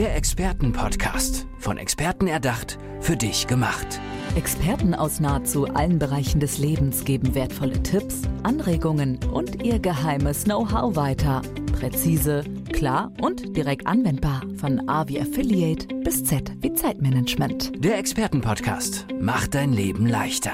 Der Expertenpodcast. Von Experten erdacht, für dich gemacht. Experten aus nahezu allen Bereichen des Lebens geben wertvolle Tipps, Anregungen und ihr geheimes Know-how weiter. Präzise, klar und direkt anwendbar. Von A wie Affiliate bis Z wie Zeitmanagement. Der Expertenpodcast macht dein Leben leichter.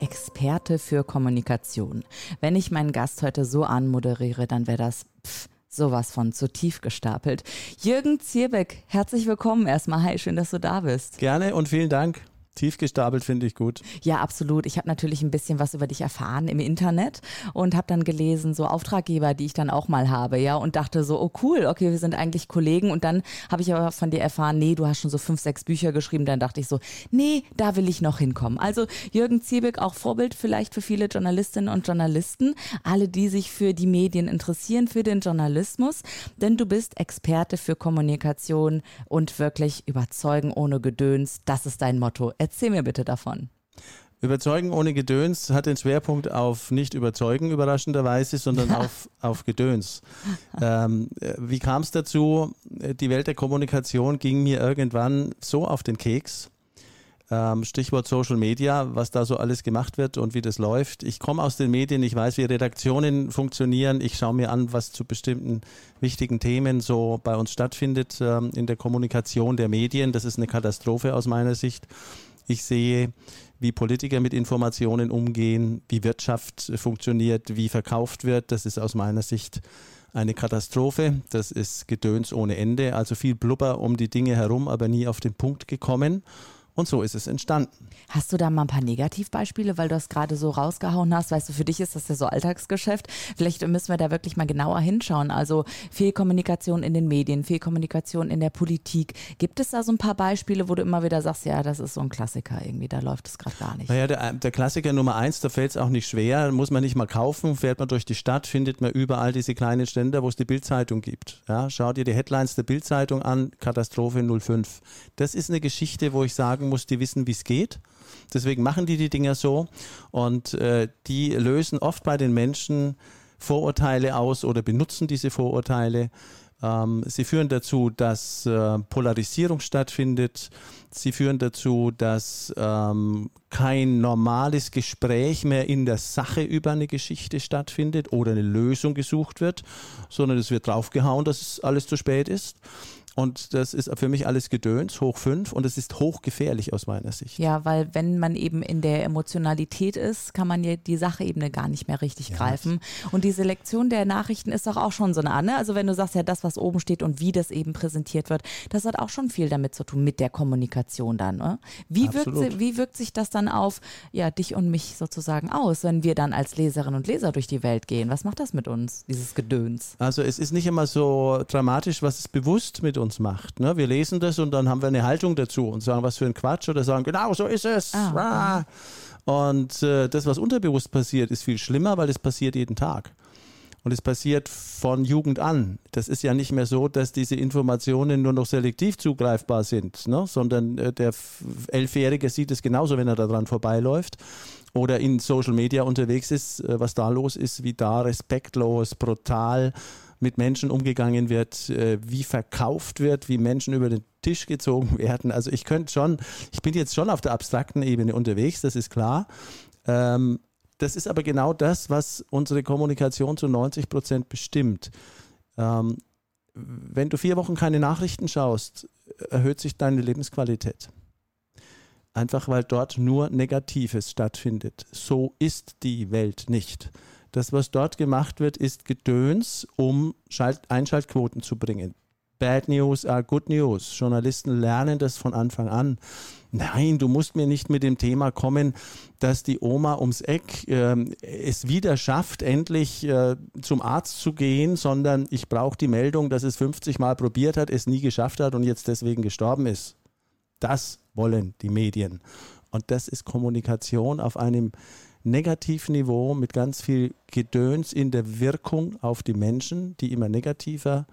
Experte für Kommunikation. Wenn ich meinen Gast heute so anmoderiere, dann wäre das pff, sowas von zu tief gestapelt. Jürgen Zierbeck, herzlich willkommen erstmal. Hi, schön, dass du da bist. Gerne und vielen Dank. Tief gestapelt finde ich gut. Ja, absolut. Ich habe natürlich ein bisschen was über dich erfahren im Internet und habe dann gelesen, so Auftraggeber, die ich dann auch mal habe, ja, und dachte so, oh cool, okay, wir sind eigentlich Kollegen. Und dann habe ich aber von dir erfahren, nee, du hast schon so fünf, sechs Bücher geschrieben. Dann dachte ich so, nee, da will ich noch hinkommen. Also Jürgen Ziebeck, auch Vorbild vielleicht für viele Journalistinnen und Journalisten, alle, die sich für die Medien interessieren, für den Journalismus, denn du bist Experte für Kommunikation und wirklich überzeugen ohne Gedöns. Das ist dein Motto. Erzähl mir bitte davon. Überzeugen ohne Gedöns hat den Schwerpunkt auf nicht überzeugen, überraschenderweise, sondern auf, auf Gedöns. Ähm, wie kam es dazu? Die Welt der Kommunikation ging mir irgendwann so auf den Keks. Ähm, Stichwort Social Media, was da so alles gemacht wird und wie das läuft. Ich komme aus den Medien, ich weiß, wie Redaktionen funktionieren. Ich schaue mir an, was zu bestimmten wichtigen Themen so bei uns stattfindet ähm, in der Kommunikation der Medien. Das ist eine Katastrophe aus meiner Sicht. Ich sehe, wie Politiker mit Informationen umgehen, wie Wirtschaft funktioniert, wie verkauft wird. Das ist aus meiner Sicht eine Katastrophe. Das ist Gedöns ohne Ende. Also viel Blubber um die Dinge herum, aber nie auf den Punkt gekommen. Und so ist es entstanden. Hast du da mal ein paar Negativbeispiele, weil du das gerade so rausgehauen hast? Weißt du, für dich ist das ja so Alltagsgeschäft. Vielleicht müssen wir da wirklich mal genauer hinschauen. Also Fehlkommunikation in den Medien, Fehlkommunikation in der Politik. Gibt es da so ein paar Beispiele, wo du immer wieder sagst, ja, das ist so ein Klassiker irgendwie, da läuft es gerade gar nicht? Naja, der, der Klassiker Nummer eins, da fällt es auch nicht schwer, muss man nicht mal kaufen, fährt man durch die Stadt, findet man überall diese kleinen Ständer, wo es die Bildzeitung gibt. Ja, schau dir die Headlines der Bildzeitung an, Katastrophe 05. Das ist eine Geschichte, wo ich sagen sagen muss, die wissen, wie es geht. Deswegen machen die die Dinger so und äh, die lösen oft bei den Menschen Vorurteile aus oder benutzen diese Vorurteile. Ähm, sie führen dazu, dass äh, Polarisierung stattfindet. Sie führen dazu, dass ähm, kein normales Gespräch mehr in der Sache über eine Geschichte stattfindet oder eine Lösung gesucht wird, sondern es wird draufgehauen, dass alles zu spät ist. Und das ist für mich alles Gedöns, hoch fünf. Und es ist hochgefährlich aus meiner Sicht. Ja, weil wenn man eben in der Emotionalität ist, kann man ja die Sachebene gar nicht mehr richtig ja. greifen. Und die Selektion der Nachrichten ist doch auch schon so eine ne? Also wenn du sagst, ja, das, was oben steht und wie das eben präsentiert wird, das hat auch schon viel damit zu tun, mit der Kommunikation dann. Ne? Wie, wirkt, wie wirkt sich das dann auf ja, dich und mich sozusagen aus, wenn wir dann als Leserinnen und Leser durch die Welt gehen? Was macht das mit uns, dieses Gedöns? Also es ist nicht immer so dramatisch, was es bewusst mit uns uns macht. Ne? Wir lesen das und dann haben wir eine Haltung dazu und sagen, was für ein Quatsch oder sagen, genau so ist es. Ah. Und äh, das, was unterbewusst passiert, ist viel schlimmer, weil es passiert jeden Tag. Und es passiert von Jugend an. Das ist ja nicht mehr so, dass diese Informationen nur noch selektiv zugreifbar sind, ne? sondern äh, der Elfjährige sieht es genauso, wenn er daran vorbeiläuft oder in Social Media unterwegs ist, äh, was da los ist, wie da respektlos, brutal mit Menschen umgegangen wird, äh, wie verkauft wird, wie Menschen über den Tisch gezogen werden. Also ich könnte schon, ich bin jetzt schon auf der abstrakten Ebene unterwegs, das ist klar. Ähm, das ist aber genau das, was unsere Kommunikation zu 90 Prozent bestimmt. Ähm, wenn du vier Wochen keine Nachrichten schaust, erhöht sich deine Lebensqualität. Einfach weil dort nur Negatives stattfindet. So ist die Welt nicht. Das, was dort gemacht wird, ist Gedöns, um Schalt Einschaltquoten zu bringen. Bad News are good news. Journalisten lernen das von Anfang an. Nein, du musst mir nicht mit dem Thema kommen, dass die Oma ums Eck äh, es wieder schafft, endlich äh, zum Arzt zu gehen, sondern ich brauche die Meldung, dass es 50 Mal probiert hat, es nie geschafft hat und jetzt deswegen gestorben ist. Das wollen die Medien. Und das ist Kommunikation auf einem Negativniveau mit ganz viel Gedöns in der Wirkung auf die Menschen, die immer negativer,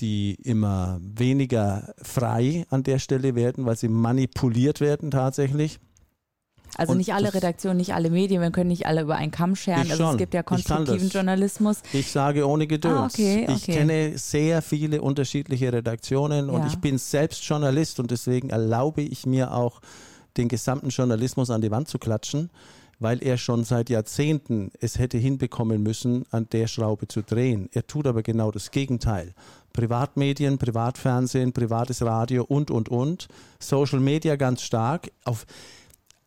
die immer weniger frei an der Stelle werden, weil sie manipuliert werden tatsächlich. Also Und nicht alle Redaktionen, nicht alle Medien, wir können nicht alle über einen Kamm scheren. Ich Also es gibt ja Ich konstruktiven das. Journalismus. Ich sage ohne Gedöns. Ah, okay, Ich okay. kenne sehr viele unterschiedliche Redaktionen und Ja. ich bin selbst Journalist und deswegen erlaube ich mir auch, den gesamten Journalismus an die Wand zu klatschen, weil er schon seit Jahrzehnten es hätte hinbekommen müssen, an der Schraube zu drehen. Er tut aber genau das Gegenteil. Privatmedien, Privatfernsehen, privates Radio und, und, und. Social Media ganz stark. Auf,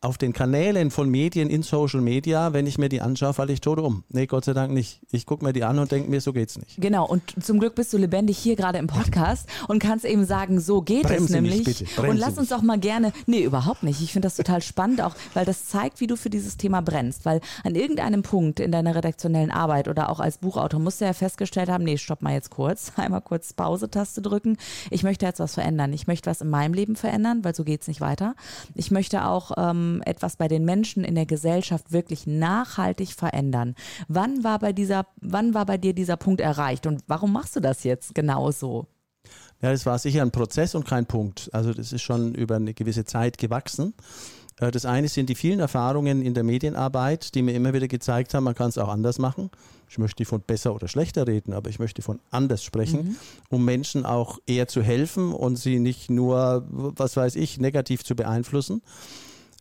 auf den Kanälen von Medien in Social Media, wenn ich mir die anschaue, falle ich tot um. Nee, Gott sei Dank nicht. Ich gucke mir die an und denke mir, so geht's nicht. Genau, und zum Glück bist du lebendig hier gerade im Podcast und kannst eben sagen, so geht es Bremse mich nämlich. bitte, bremse und lass uns mich. doch mal gerne, nee, überhaupt nicht. Ich finde das total spannend auch, weil das zeigt, wie du für dieses Thema brennst. Weil an irgendeinem Punkt in deiner redaktionellen Arbeit oder auch als Buchautor musst du ja festgestellt haben, nee, stopp mal jetzt kurz, einmal kurz Pause-Taste drücken. Ich möchte jetzt was verändern. Ich möchte was in meinem Leben verändern, weil so geht's nicht weiter. Ich möchte auch ähm, etwas bei den Menschen in der Gesellschaft wirklich nachhaltig verändern. Wann war bei dieser, wann war bei dir dieser Punkt erreicht und warum machst du das jetzt genau so? Ja, das war sicher ein Prozess und kein Punkt. Also das ist schon über eine gewisse Zeit gewachsen. Äh, Das eine sind die vielen Erfahrungen in der Medienarbeit, die mir immer wieder gezeigt haben, man kann es auch anders machen. Ich möchte nicht von besser oder schlechter reden, aber ich möchte von anders sprechen, um Menschen auch eher zu helfen und sie nicht nur, was weiß ich, negativ zu beeinflussen.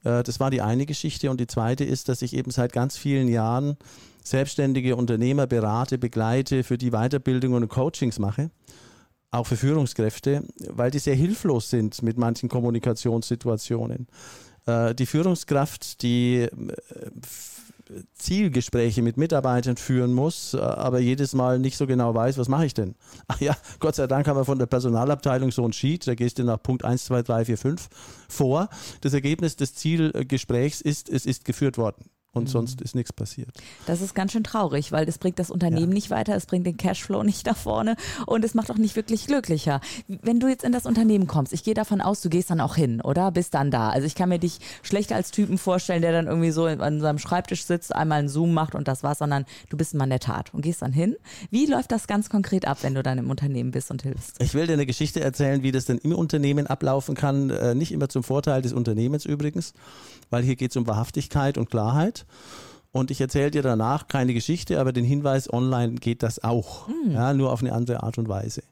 Äh, Das war die eine Geschichte. Und die zweite ist, dass ich eben seit ganz vielen Jahren selbstständige Unternehmer berate, begleite, für die Weiterbildungen und Coachings mache auch für Führungskräfte, weil die sehr hilflos sind mit manchen Kommunikationssituationen. Äh, Die Führungskraft, die äh, Zielgespräche mit Mitarbeitern führen muss, äh, aber jedes Mal nicht so genau weiß, was mache ich denn? Ach ja, Gott sei Dank haben wir von der Personalabteilung so ein Sheet, da gehst du nach Punkt 1, 2, 3, 4, 5 vor. Das Ergebnis des Zielgesprächs ist, es ist geführt worden und sonst ist nichts passiert. Das ist ganz schön traurig, weil das bringt das Unternehmen Ja. nicht weiter, es bringt den Cashflow nicht nach vorne und es macht auch nicht wirklich glücklicher. Wenn du jetzt in das Unternehmen kommst, ich gehe davon aus, du gehst dann auch hin, oder? Bist dann da. Also ich kann mir dich schlecht als Typen vorstellen, der dann irgendwie so an seinem Schreibtisch sitzt, einmal einen Zoom macht und das war's, sondern du bist ein Mann der Tat und gehst dann hin. Wie läuft das ganz konkret ab, wenn du dann im Unternehmen bist und hilfst? Ich will dir eine Geschichte erzählen, wie das denn im Unternehmen ablaufen kann. Äh, nicht immer zum Vorteil des Unternehmens übrigens, weil hier geht es um Wahrhaftigkeit und Klarheit. Und ich erzähle dir danach keine Geschichte, aber den Hinweis, online geht das auch. Ja, nur auf eine andere Art und Weise.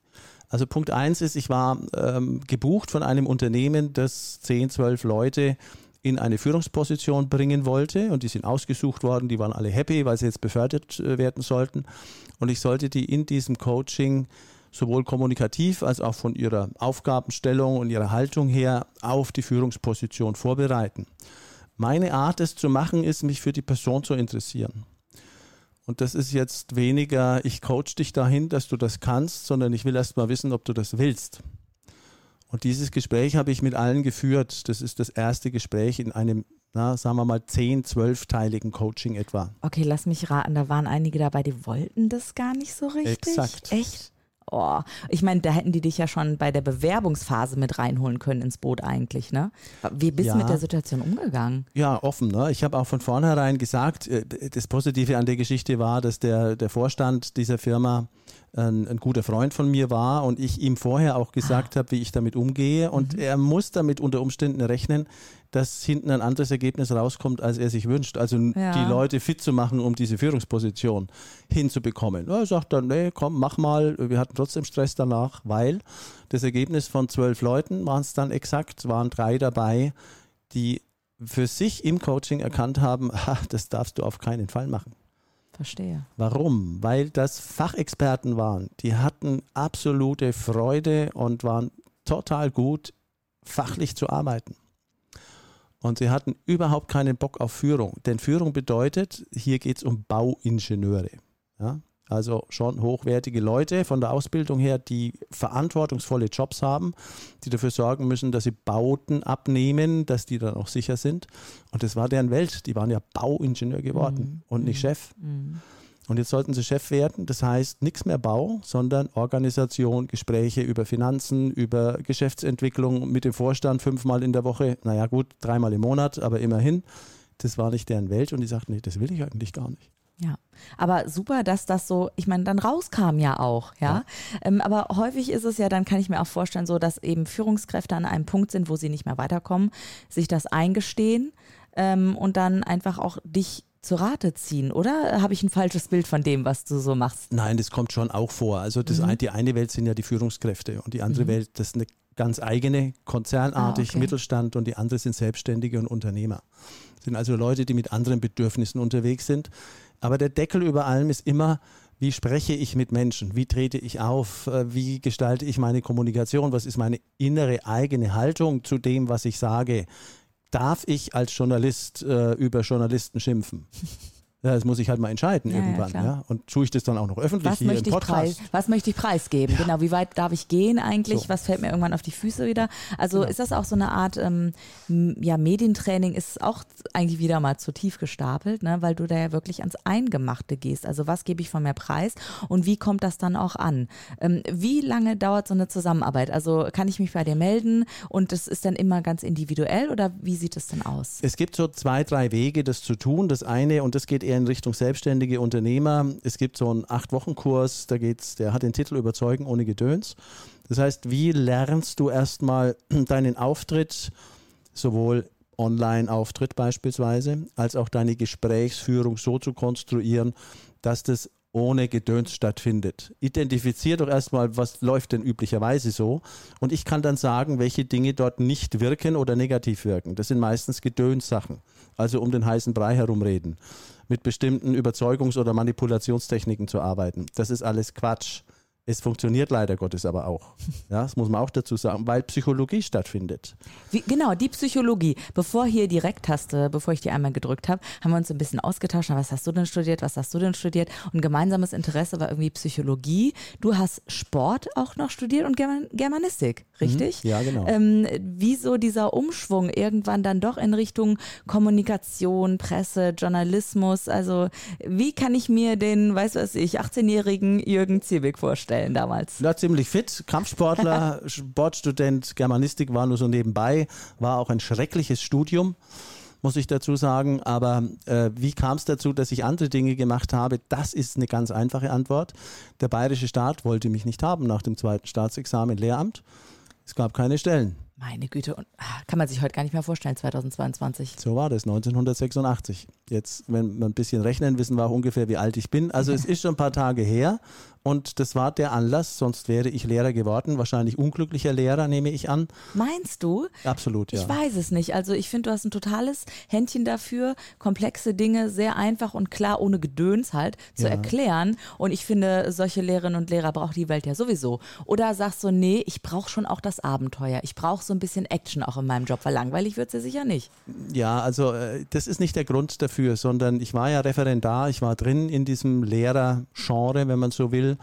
Also Punkt eins ist, ich war ähm, gebucht von einem Unternehmen, das 10, 12 Leute in eine Führungsposition bringen wollte und die sind ausgesucht worden, die waren alle happy, weil sie jetzt befördert äh, werden sollten. Und ich sollte die in diesem Coaching sowohl kommunikativ als auch von ihrer Aufgabenstellung und ihrer Haltung her auf die Führungsposition vorbereiten. Meine Art, es zu machen, ist, mich für die Person zu interessieren. Und das ist jetzt weniger, ich coach dich dahin, dass du das kannst, sondern ich will erst mal wissen, ob du das willst. Und dieses Gespräch habe ich mit allen geführt. Das ist das erste Gespräch in einem, na, sagen wir mal, 10, 12-teiligen Coaching etwa. Okay, lass mich raten, da waren einige dabei, die wollten das gar nicht so richtig. Exakt. Echt? Oh, ich meine, da hätten die dich ja schon bei der Bewerbungsphase mit reinholen können ins Boot eigentlich, ne? Wie bist du Ja. mit der Situation umgegangen? Ja, offen. Ne? Ich habe auch von vornherein gesagt, äh, das Positive an der Geschichte war, dass der, der Vorstand dieser Firma ein, ein guter Freund von mir war und ich ihm vorher auch gesagt habe, wie ich damit umgehe. Und er muss damit unter Umständen rechnen, dass hinten ein anderes Ergebnis rauskommt, als er sich wünscht. Also Ja. die Leute fit zu machen, um diese Führungsposition hinzubekommen. Er sagt dann, nee, komm, mach mal. Wir hatten trotzdem Stress danach, weil das Ergebnis von zwölf Leuten waren es dann exakt, waren drei dabei, die für sich im Coaching erkannt haben, ah, das darfst du auf keinen Fall machen. Verstehe. Warum? Weil das Fachexperten waren. Die hatten absolute Freude und waren total gut, fachlich zu arbeiten. Und sie hatten überhaupt keinen Bock auf Führung. Denn Führung bedeutet, hier geht es um Bauingenieure. Ja? Also schon hochwertige Leute von der Ausbildung her, die verantwortungsvolle Jobs haben, die dafür sorgen müssen, dass sie Bauten abnehmen, dass die dann auch sicher sind. Und das war deren Welt. Die waren ja Bauingenieur geworden und nicht Chef. Und jetzt sollten sie Chef werden. Das heißt, nichts mehr Bau, sondern Organisation, Gespräche über Finanzen, über Geschäftsentwicklung mit dem Vorstand fünfmal in der Woche. Naja, gut, dreimal im Monat, aber immerhin. Das war nicht deren Welt und die sagten, nee, das will ich eigentlich gar nicht. Ja, aber super, dass das so, ich meine, dann rauskam ja auch, ja. Ähm, aber häufig ist es ja, dann kann ich mir auch vorstellen, so, dass eben Führungskräfte an einem Punkt sind, wo sie nicht mehr weiterkommen, sich das eingestehen, ähm, und dann einfach auch dich zu Rate ziehen, oder habe ich ein falsches Bild von dem, was du so machst? Nein, das kommt schon auch vor. Also das mhm. ein, die eine Welt sind ja die Führungskräfte und die andere mhm. Welt, das ist eine ganz eigene, konzernartig, ah, okay. Mittelstand und die andere sind Selbstständige und Unternehmer. Das sind also Leute, die mit anderen Bedürfnissen unterwegs sind. Aber der Deckel über allem ist immer, wie spreche ich mit Menschen? Wie trete ich auf? Äh, wie gestalte ich meine Kommunikation? Was ist meine innere eigene Haltung zu dem, was ich sage? darf ich als Journalist äh, über Journalisten schimpfen? Ja, das muss ich halt mal entscheiden ja, irgendwann. Ja, ja, Und tue ich das dann auch noch öffentlich was hier möchte im Podcast? Preis, was möchte ich preisgeben? Genau, wie weit darf ich gehen eigentlich? So. Was fällt mir irgendwann auf die Füße wieder? Also genau. ist das auch so eine Art, ähm, ja, Medientraining ist auch eigentlich wieder mal zu tief gestapelt, ne? weil du da ja wirklich ans Eingemachte gehst. Also was gebe ich von mir preis und wie kommt das dann auch an? Ähm, wie lange dauert so eine Zusammenarbeit? Also kann ich mich bei dir melden und das ist dann immer ganz individuell oder wie sieht es denn aus? Es gibt so zwei, drei Wege, das zu tun. Das eine, und das geht eher in Richtung selbstständige Unternehmer. Es gibt so einen Acht-Wochen-Kurs, da geht's, der hat den Titel Überzeugen ohne Gedöns. Das heißt, wie lernst du erstmal deinen Auftritt, sowohl Online-Auftritt beispielsweise, als auch deine Gesprächsführung so zu konstruieren, dass das ohne Gedöns stattfindet. Identifizier doch erstmal, was läuft denn üblicherweise so. Und ich kann dann sagen, welche Dinge dort nicht wirken oder negativ wirken. Das sind meistens Gedönssachen. Also um den heißen Brei herumreden mit bestimmten Überzeugungs- oder Manipulationstechniken zu arbeiten. Das ist alles Quatsch. Es funktioniert leider Gottes aber auch. Ja, das muss man auch dazu sagen, weil Psychologie stattfindet. Wie, genau, die Psychologie. Bevor hier die Rektaste, bevor ich die einmal gedrückt habe, haben wir uns ein bisschen ausgetauscht. Was hast du denn studiert? Was hast du denn studiert? Und gemeinsames Interesse war irgendwie Psychologie. Du hast Sport auch noch studiert und German Germanistik, richtig? Mhm, ja, genau. Ähm, wieso dieser Umschwung irgendwann dann doch in Richtung Kommunikation, Presse, Journalismus? Also, wie kann ich mir den, weiß was ich, 18-jährigen Jürgen Ziebig vorstellen? Vorstellen damals? Ja, ziemlich fit. Kampfsportler, Sportstudent, Germanistik war nur so nebenbei. War auch ein schreckliches Studium muss ich dazu sagen. Aber äh, wie kam es dazu, dass ich andere Dinge gemacht habe? Das ist eine ganz einfache Antwort. Der bayerische Staat wollte mich nicht haben nach dem zweiten Staatsexamen Lehramt. Es gab keine Stellen. Meine Güte, und, ah, kann man sich heute gar nicht mehr vorstellen, 2022. So war das, 1986. Jetzt, wenn wir ein bisschen rechnen, wissen wir auch ungefähr, wie alt ich bin. Also es ist schon ein paar Tage her und das war der Anlass, sonst wäre ich Lehrer geworden. Wahrscheinlich unglücklicher Lehrer, nehme ich an. Meinst du? Absolut, ja. Ich weiß es nicht. Also ich finde, du hast ein totales Händchen dafür, komplexe Dinge sehr einfach und klar, ohne Gedöns halt, zu ja. erklären. Und ich finde, solche Lehrerinnen und Lehrer braucht die Welt ja sowieso. Oder sagst du, nee, ich brauche schon auch das Abenteuer. Ich brauche so ein bisschen Action auch in meinem Job, weil langweilig wird es ja sicher nicht. Ja, also äh, das ist nicht der Grund dafür, sondern ich war ja Referendar, ich war drin in diesem Lehrergenre, wenn man so will.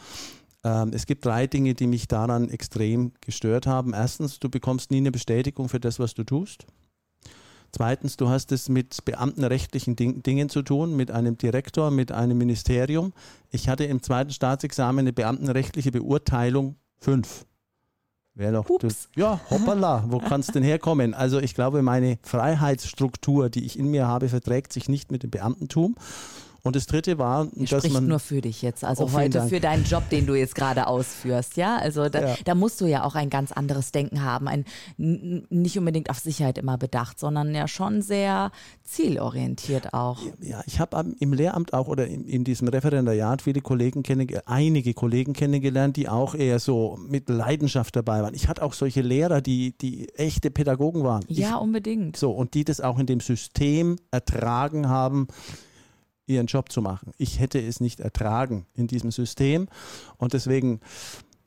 Ähm, es gibt drei Dinge, die mich daran extrem gestört haben. Erstens, du bekommst nie eine Bestätigung für das, was du tust. Zweitens, du hast es mit beamtenrechtlichen Ding Dingen zu tun, mit einem Direktor, mit einem Ministerium. Ich hatte im zweiten Staatsexamen eine beamtenrechtliche Beurteilung fünf. Wäre doch, das, ja, hoppala, wo kann es denn herkommen? Also ich glaube, meine Freiheitsstruktur, die ich in mir habe, verträgt sich nicht mit dem Beamtentum. Und das dritte war, Ihr dass man. nur für dich jetzt, also oh, heute für deinen Job, den du jetzt gerade ausführst, ja? Also da, ja. da, musst du ja auch ein ganz anderes Denken haben, ein nicht unbedingt auf Sicherheit immer bedacht, sondern ja schon sehr zielorientiert auch. Ja, ich habe im Lehramt auch oder in, in diesem Referendariat viele Kollegen kennengelernt, einige Kollegen kennengelernt, die auch eher so mit Leidenschaft dabei waren. Ich hatte auch solche Lehrer, die, die echte Pädagogen waren. Ja, ich, unbedingt. So, und die das auch in dem System ertragen haben ihren Job zu machen. Ich hätte es nicht ertragen in diesem System und deswegen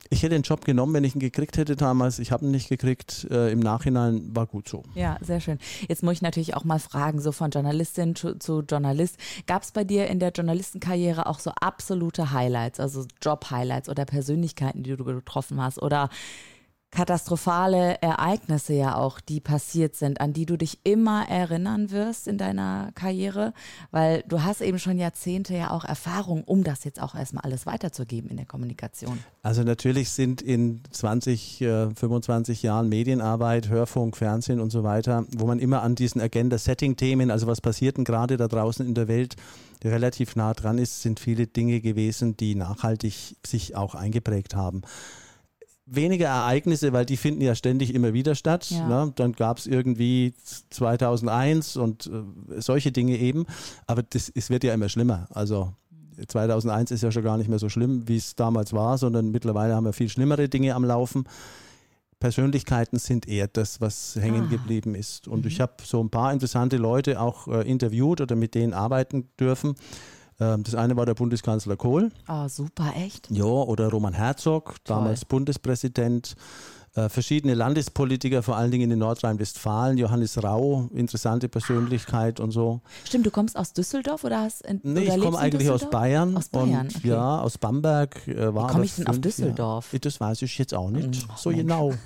ich hätte den Job genommen, wenn ich ihn gekriegt hätte damals. Ich habe ihn nicht gekriegt. Äh, Im Nachhinein war gut so. Ja, sehr schön. Jetzt muss ich natürlich auch mal fragen, so von Journalistin zu, zu Journalist. Gab es bei dir in der Journalistenkarriere auch so absolute Highlights, also Job-Highlights oder Persönlichkeiten, die du getroffen hast? Oder katastrophale Ereignisse ja auch, die passiert sind, an die du dich immer erinnern wirst in deiner Karriere, weil du hast eben schon Jahrzehnte ja auch Erfahrung, um das jetzt auch erstmal alles weiterzugeben in der Kommunikation. Also natürlich sind in 20, 25 äh, Jahren Medienarbeit, Hörfunk, Fernsehen und so weiter, wo man immer an diesen Agenda-Setting-Themen, also was passiert denn gerade da draußen in der Welt, relativ nah dran ist, sind viele Dinge gewesen, die nachhaltig sich auch eingeprägt haben weniger Ereignisse, weil die finden ja ständig immer wieder statt. Ja. Ne? Dann gab es irgendwie 2001 und äh, solche Dinge eben. Aber das, es wird ja immer schlimmer. Also 2001 ist ja schon gar nicht mehr so schlimm, wie es damals war, sondern mittlerweile haben wir viel schlimmere Dinge am Laufen. Persönlichkeiten sind eher das, was hängen Ah. geblieben ist. Und Mhm. ich habe so ein paar interessante Leute auch äh, interviewt oder mit denen arbeiten dürfen. Ähm, das eine war der Bundeskanzler Kohl. Oh, super, echt? Ja, oder Roman Herzog, damals Bundespräsident. Äh, verschiedene Landespolitiker, vor allen Dingen in Nordrhein-Westfalen. Johannes Rau, interessante Persönlichkeit und so. Stimmt, du kommst aus Düsseldorf oder hast in, Nee, oder ich komme eigentlich aus? Bayern. Aus Bayern, und, okay. Ja, aus Bamberg. Äh, war Wie komme ich denn auf fünf Düsseldorf? Jahre- Das weiß ich jetzt auch nicht. Ach, so Mensch. genau.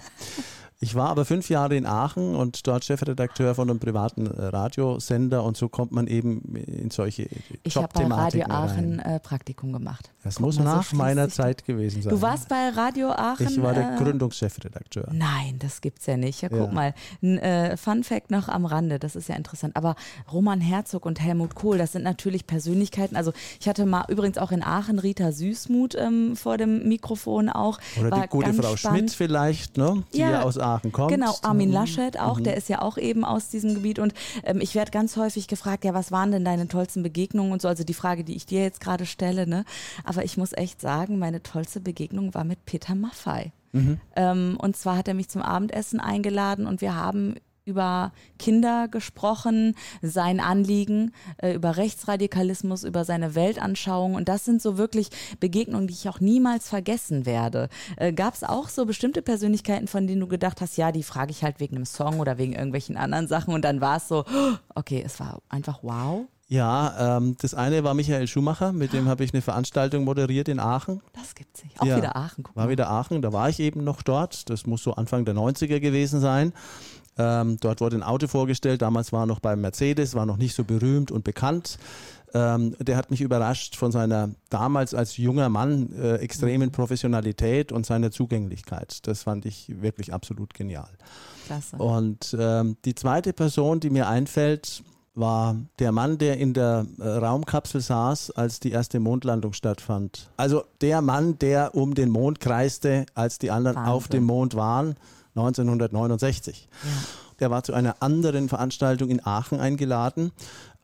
Ich war aber fünf Jahre in Aachen und dort Chefredakteur von einem privaten äh, Radiosender und so kommt man eben in solche Ich habe bei Radio Jobthematiken Aachen äh, Praktikum gemacht. Das Guck muss so nach schließt meiner Zeit gewesen sein. Du warst bei Radio Aachen? Ich war der äh, Gründungschefredakteur. Nein, das gibt's ja nicht. Ja, guck Ja. mal. Ein äh, Fun Fact noch am Rande, das ist ja interessant. Aber Roman Herzog und Helmut Kohl, das sind natürlich Persönlichkeiten. Also ich hatte mal übrigens auch in Aachen Rita Süßmuth ähm, vor dem Mikrofon auch. Oder War die gute Frau spannend. Schmidt vielleicht, ne? die ja, Ja, aus Aachen kommt. Genau, Armin Mhm. Laschet auch, der ist ja auch eben aus diesem Gebiet. Und ähm, ich werde ganz häufig gefragt, ja, was waren denn deine tollsten Begegnungen und so? Also die Frage, die ich dir jetzt gerade stelle, ne? Aber ich muss echt sagen, meine tollste Begegnung war mit Peter Maffei. Ähm, und zwar hat er mich zum Abendessen eingeladen und wir haben über Kinder gesprochen, sein Anliegen, äh, über Rechtsradikalismus, über seine Weltanschauung. Und das sind so wirklich Begegnungen, die ich auch niemals vergessen werde. Äh, Gab es auch so bestimmte Persönlichkeiten, von denen du gedacht hast, ja, die frage ich halt wegen einem Song oder wegen irgendwelchen anderen Sachen. Und dann war es so, okay, es war einfach wow. Ja, ähm, das eine war Michael Schumacher, mit dem habe ich eine Veranstaltung moderiert in Aachen. Das gibt's nicht. Auch Ja, wieder Aachen. Guck War mal. wieder Aachen, da war ich eben noch dort. Das muss so Anfang der 90er gewesen sein. Ähm, dort wurde ein Auto vorgestellt, damals war er noch beim Mercedes, war noch nicht so berühmt und bekannt. Ähm, der hat mich überrascht von seiner damals als junger Mann äh, extremen Professionalität und seiner Zugänglichkeit. Das fand ich wirklich absolut genial. Klasse. Und ähm, die zweite Person, die mir einfällt, war der Mann, der in der äh, Raumkapsel saß, als die erste Mondlandung stattfand. Also der Mann, der um den Mond kreiste, als die anderen Wahnsinn. auf dem Mond waren, 1969. Der war zu einer anderen Veranstaltung in Aachen eingeladen,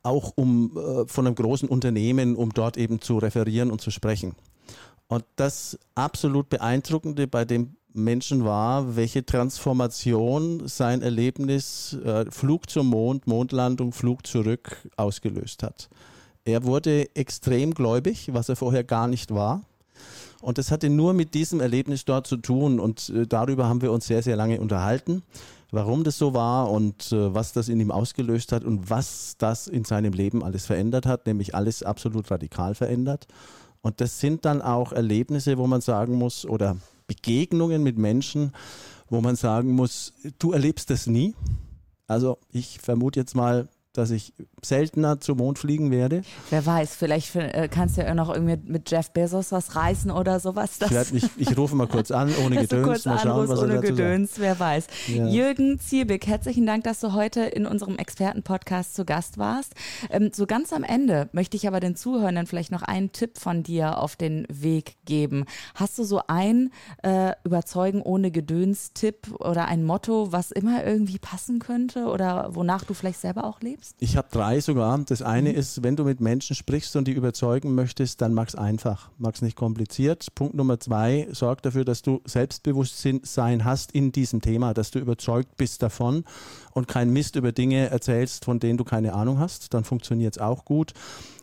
auch um äh, von einem großen Unternehmen, um dort eben zu referieren und zu sprechen. Und das absolut beeindruckende bei dem Menschen war, welche Transformation sein Erlebnis äh, Flug zum Mond, Mondlandung, Flug zurück ausgelöst hat. Er wurde extrem gläubig, was er vorher gar nicht war. Und das hatte nur mit diesem Erlebnis dort zu tun. Und äh, darüber haben wir uns sehr, sehr lange unterhalten, warum das so war und äh, was das in ihm ausgelöst hat und was das in seinem Leben alles verändert hat, nämlich alles absolut radikal verändert. Und das sind dann auch Erlebnisse, wo man sagen muss, oder Begegnungen mit Menschen, wo man sagen muss, du erlebst das nie. Also ich vermute jetzt mal, dass ich seltener zum Mond fliegen werde. Wer weiß, vielleicht äh, kannst du ja noch irgendwie mit Jeff Bezos was reißen oder sowas. Das Ich, ich rufe mal kurz an, ohne Gedöns, kurz mal schauen, anrufst was ohne dazu sagt. Gedöns, wer weiß. Ja. Jürgen Ziebig, herzlichen Dank, dass du heute in unserem Expertenpodcast zu Gast warst. Ähm, so ganz am Ende möchte ich aber den Zuhörern vielleicht noch einen Tipp von dir auf den Weg geben. Hast du so ein äh, Überzeugen ohne Gedöns-Tipp oder ein Motto, was immer irgendwie passen könnte oder wonach du vielleicht selber auch lebst? Ich habe drei sogar. Das eine Mhm. ist, wenn du mit Menschen sprichst und die überzeugen möchtest, dann mach's einfach. Mach's nicht kompliziert. Punkt Nummer zwei, sorg dafür, dass du Selbstbewusstsein hast in diesem Thema, dass du überzeugt bist davon und kein Mist über Dinge erzählst, von denen du keine Ahnung hast. Dann funktioniert's auch gut.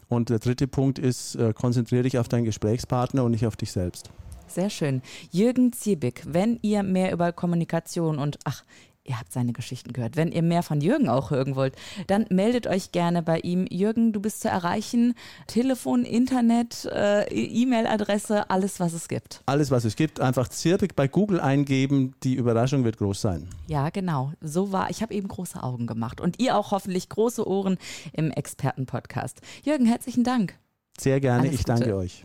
Und der dritte Punkt ist, äh, konzentriere dich auf deinen Gesprächspartner und nicht auf dich selbst. Sehr schön. Jürgen Ziebig, wenn ihr mehr über Kommunikation und ach, ihr habt seine Geschichten gehört, wenn ihr mehr von Jürgen auch hören wollt, dann meldet euch gerne bei ihm. Jürgen, du bist zu erreichen. Telefon, Internet, äh, E-Mail-Adresse, alles, was es gibt. Alles, was es gibt, einfach Zirbig bei Google eingeben. Die Überraschung wird groß sein. Ja, genau. So war. Ich habe eben große Augen gemacht. Und ihr auch hoffentlich große Ohren im Expertenpodcast. Jürgen, herzlichen Dank. Sehr gerne. Alles ich Gute. danke euch.